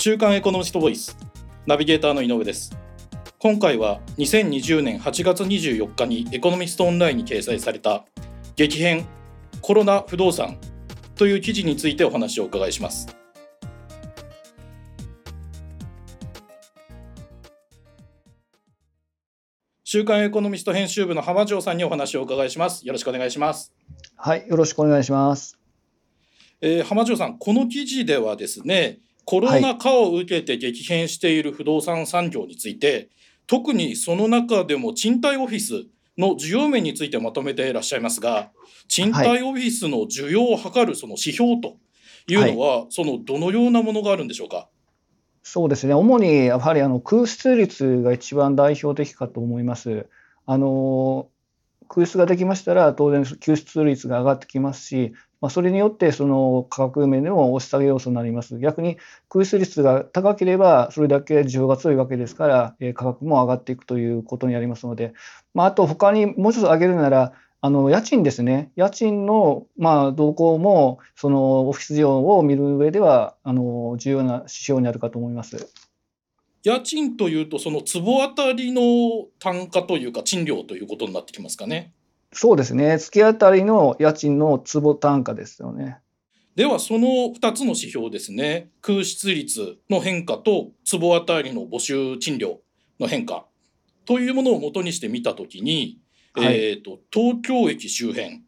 週刊エコノミストボイスナビゲーターの井上です。今回は2020年8月24日にエコノミストオンラインに掲載された激変コロナ不動産という記事についてお話をお伺いします。週刊エコノミスト編集部の浜城さんにお話をお伺いします。よろしくお願いします。はいよろしくお願いします。えー、浜城さんこの記事ではですねコロナ禍を受けて激変している不動産産業について、はい、特にその中でも賃貸オフィスの需要面についてまとめていらっしゃいますが賃貸オフィスの需要を測るその指標というのは、はい、そのどのようなものがあるんでしょうか？そうですね主にやはりあの空室率が一番代表的かと思います。あの空室ができましたら当然救出率が上がってきますしまあ、それによってその価格面でも押し下げ要素になります。逆に空室率が高ければそれだけ需要が強いわけですから、え価格も上がっていくということになりますので、まあ、あと他にもう一つ挙げるならあの家賃ですね、家賃のまあ動向もそのオフィス需要を見る上ではあの重要な指標になるかと思います。家賃というとその坪当たりの単価というか賃料ということになってきますかね。そうですね。月当たりの家賃の坪単価ですよね。ではその2つの指標ですね。空室率の変化と坪当たりの募集賃料の変化。というものをもとにして見たときに、はい、えーと、東京駅周辺。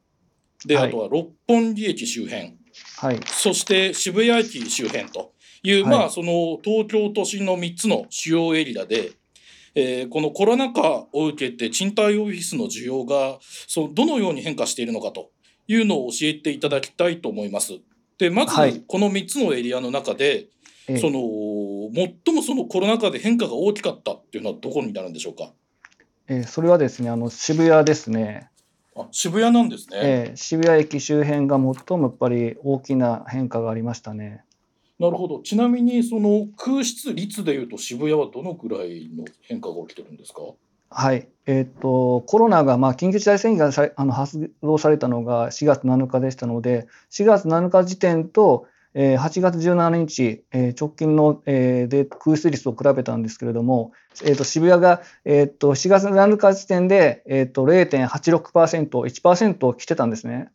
で、はい、あとは六本木駅周辺、はい、そして渋谷駅周辺という、まあその東京都心の3つの主要エリアでえー、このコロナ禍を受けて賃貸オフィスの需要がそのどのように変化しているのかというのを教えていただきたいと思います。でまずこの3つのエリアの中で、はい、その最もそのコロナ禍で変化が大きかったっていうのはどこになるんでしょうか？えー、それはですねあの渋谷ですね。あ渋谷なんですね、えー、渋谷駅周辺が最もやっぱり大きな変化がありましたね。なるほど。ちなみにその空室率でいうと渋谷はどのくらいの変化が起きてるんですか？はい、えーと、コロナが、まあ、緊急事態宣言がさあの発動されたのが4月7日でしたので4月7日時点と、えー、8月17日、えー、直近の、えー、で空室率を比べたんですけれども、えーと、渋谷が、えーと、4月7日時点で、えー、と0.86%、1%来てたんですね。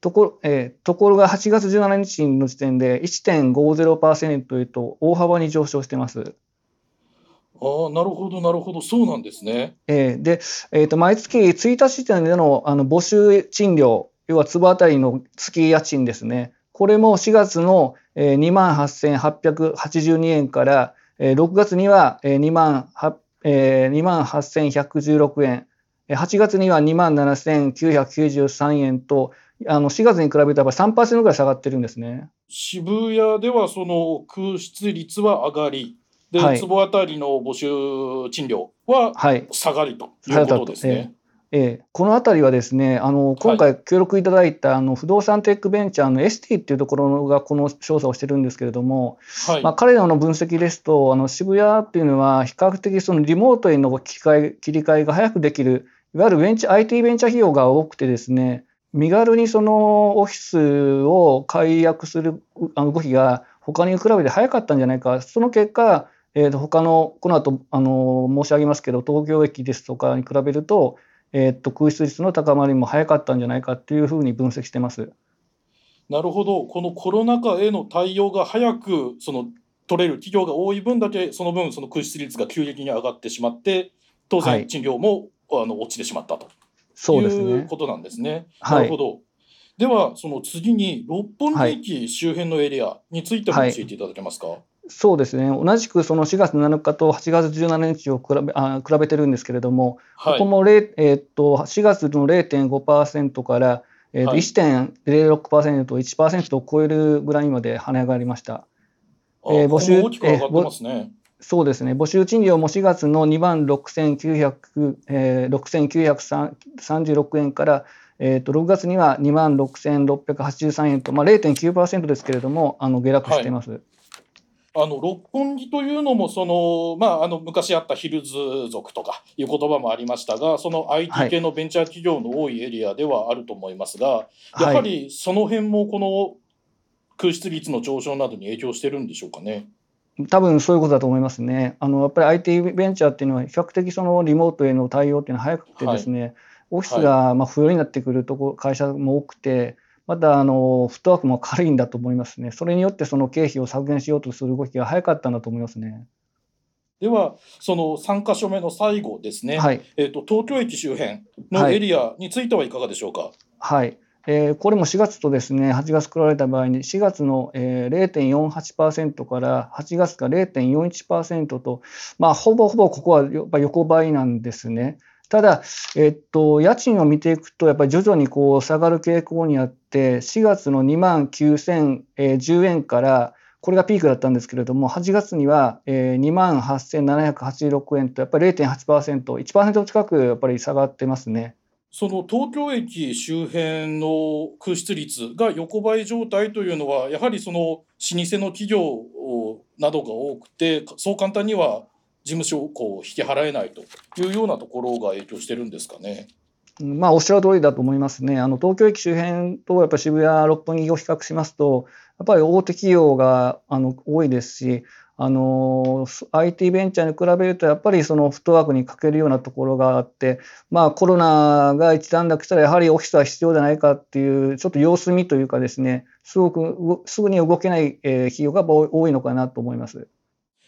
とこ,、えー、ところが8月17日の時点で1.50%というと大幅に上昇してます。ああなるほどなるほどそうなんですね。えー、で、えーと、毎月1日時点でのあの募集賃料要は坪当たりの月家賃ですねこれも4月の2万8882円から6月には2万2万8116円8月には2万7993円とあの4月に比べたら3%ぐらい下がってるんですね。渋谷ではその空室率は上がり、で、はい、坪当たりの募集賃料は下がりということですね。はいええ、この辺りはですねあの今回協力いただいた、あの不動産テックベンチャーの ST っていうところがこの調査をしてるんですけれども、はい、まあ、彼らの分析ですとあの渋谷っていうのは比較的そのリモートへの切り替え切り替えが早くできるいわゆるベンチ IT ベンチャー費用が多くてですね身軽にそのオフィスを解約する動きが他に比べて早かったんじゃないかその結果、えー、と他のこの後あの申し上げますけど東京駅ですとかに比べると,、えー、と空室率の高まりも早かったんじゃないかというふうに分析してます。なるほどこのコロナ禍への対応が早くその取れる企業が多い分だけその分その空室率が急激に上がってしまって当然賃料も、はい、あの落ちてしまったと。そうですね。いうことなんですね。なるほど。ではその次に六本木駅周辺のエリアについても教えていただけますか？はい、そうですね同じくその4月7日と8月17日を比べあ比べてるんですけれども、はい、ここも、えー、っと4月の0.5%から、えーとはい、1.06%、1%を超えるぐらいまで跳ね上がりました。えー、募集大きく上がってますね。そうですね、募集賃料も4月の2万6900、えー、6936円から、えー、と6月には2万6683円と、まあ、0.9%ですけれども、あの下落しています。はいあの六本木というのもその、まあ、あの昔あったヒルズ族とかいう言葉もありましたがその IT 系のベンチャー企業の多いエリアではあると思いますが、はい、やはりその辺もこの空室率の上昇などに影響してるんでしょうかね。多分そういうことだと思いますね。あのやっぱり IT ベンチャーっていうのは比較的そのリモートへの対応っていうのは早くてですね、はい、オフィスがまあ不要になってくるとこ会社も多くて、またあのフットワークも軽いんだと思いますね。それによってその経費を削減しようとする動きが早かったんだと思いますね。ではその3か所目の最後ですね、はい、えーと、東京駅周辺のエリアについてはいかがでしょうか？はい、えー、これも4月とですね8月来られた場合に4月の、えー、0.48%から8月が0.41%と、まあ、ほぼほぼここはやっぱ横ばいなんですね。ただ、えっと、家賃を見ていくと、やっぱり徐々にこう下がる傾向にあって、4月の2万9010円から、これがピークだったんですけれども、8月には2万8786円と、やっぱり0.8%、1%近くやっぱり下がってますね。その東京駅周辺の空室率が横ばい状態というのは、やはりその老舗の企業などが多くて、そう簡単には事務所をこう引き払えないというようなところが影響してるんですかね。まあ、おっしゃる通りだと思いますね。あの東京駅周辺とやっぱ渋谷、六本木を比較しますと、やっぱり大手企業があの多いですし、あの IT ベンチャーに比べるとやっぱりそのフットワークに欠けるようなところがあって、まあ、コロナが一段落したらやはりオフィスは必要じゃないかっていうちょっと様子見というかですねすごくすぐに動けない、企業が多いのかなと思います。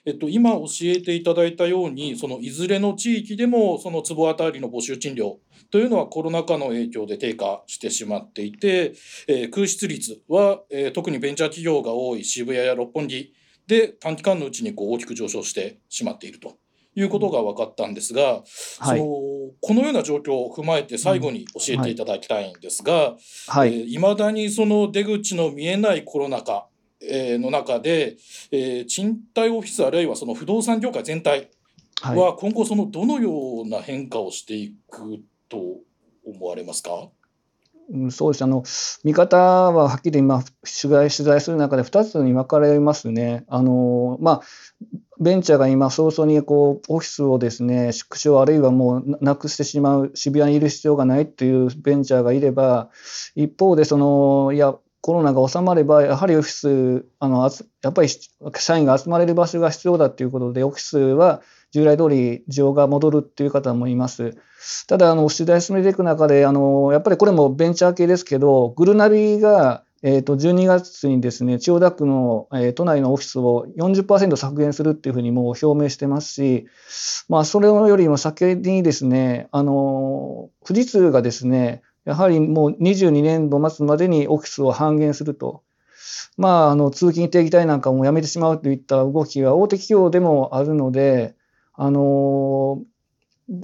えっと、今教えていただいたようにそのいずれの地域でもその坪当たりの募集賃料というのはコロナ禍の影響で低下してしまっていて、えー、空室率は、えー、特にベンチャー企業が多い渋谷や六本木で短期間のうちにこう大きく上昇してしまっているということが分かったんですが、うんそのこのような状況を踏まえて最後に教えていただきたいんですが、はい。えー、だにその出口の見えないコロナ禍の中で、えー、賃貸オフィスあるいはその不動産業界全体は今後そのどのような変化をしていくと思われますか？うん、そうですあの見方ははっきり今取材取材する中で2つに分かれますね。あのまあベンチャーが今早々にこうオフィスをですね縮小あるいはもうなくしてしまう渋谷にいる必要がないというベンチャーがいれば一方でそのいやコロナが収まればやはりオフィスあのやっぱり社員が集まれる場所が必要だということでオフィスは従来通り需要が戻るっていう方もいます。ただ、あの、取材進めていく中で、あの、やっぱりこれもベンチャー系ですけど、グルナビが、えっ、ー、と、12月にですね、千代田区の、えー、都内のオフィスを40%削減するっていうふうにもう表明してますし、まあ、それよりも先にですね、あの、富士通がですね、やはりもう22年度末までにオフィスを半減すると。まあ、あの、通勤定期代なんかもやめてしまうといった動きが大手企業でもあるので、あの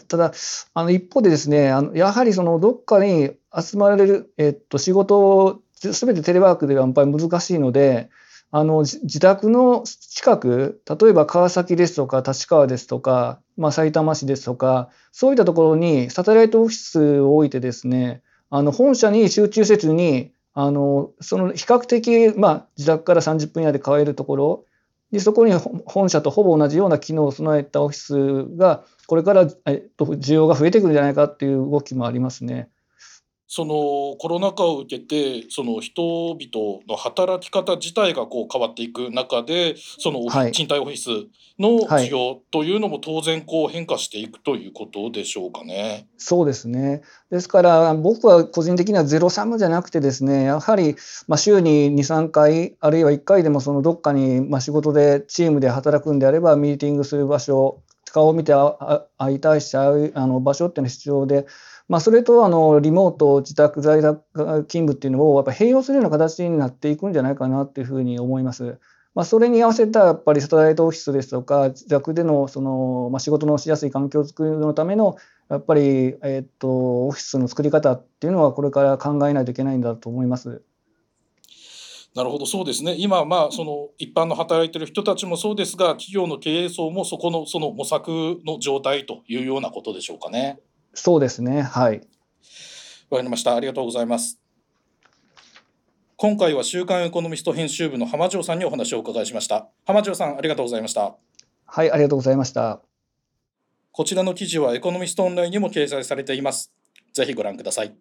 ただ、あの一方でですね、あのやはりそのどっかに集まれる、えっと、仕事すべてテレワークではやっぱり難しいので、あの自宅の近く、例えば川崎ですとか立川ですとか、まあ、埼玉市ですとか、そういったところにサテライトオフィスを置いてですね、あの本社に集中せずに、あのその比較的、まあ、自宅から30分以内で買えるところ、でそこに本社とほぼ同じような機能を備えたオフィスがこれから、えっと、需要が増えてくるんじゃないかっていう動きもありますね。そのコロナ禍を受けてその人々の働き方自体がこう変わっていく中でその賃貸オフィスの需要というのも当然こう変化していくということでしょうかね。そうですねですから僕は個人的にはゼロサムじゃなくてですねやはりま週に23回あるいは1回でもそのどっかにま仕事でチームで働くんであればミーティングする場所顔を見て会いたいし会うあの場所っていうのは必要で。まあ、それとあのリモート自宅在宅勤務っていうのをやっぱ併用するような形になっていくんじゃないかなっていうふうに思います。まあ、それに合わせたやっぱりサテライトオフィスですとか自宅でのその、まあ、仕事のしやすい環境を作るのためのやっぱり、えっとオフィスの作り方っていうのはこれから考えないといけないんだと思います。なるほどそうですね今まあその一般の働いてる人たちもそうですが企業の経営層もそこのその模索の状態というようなことでしょうかね。そうですね。はい。わかりました。ありがとうございます。今回は週刊エコノミスト編集部の浜城さんにお話をお伺いしました。浜城さん、ありがとうございました。はい、ありがとうございました。こちらの記事はエコノミストオンラインにも掲載されています。ぜひご覧ください。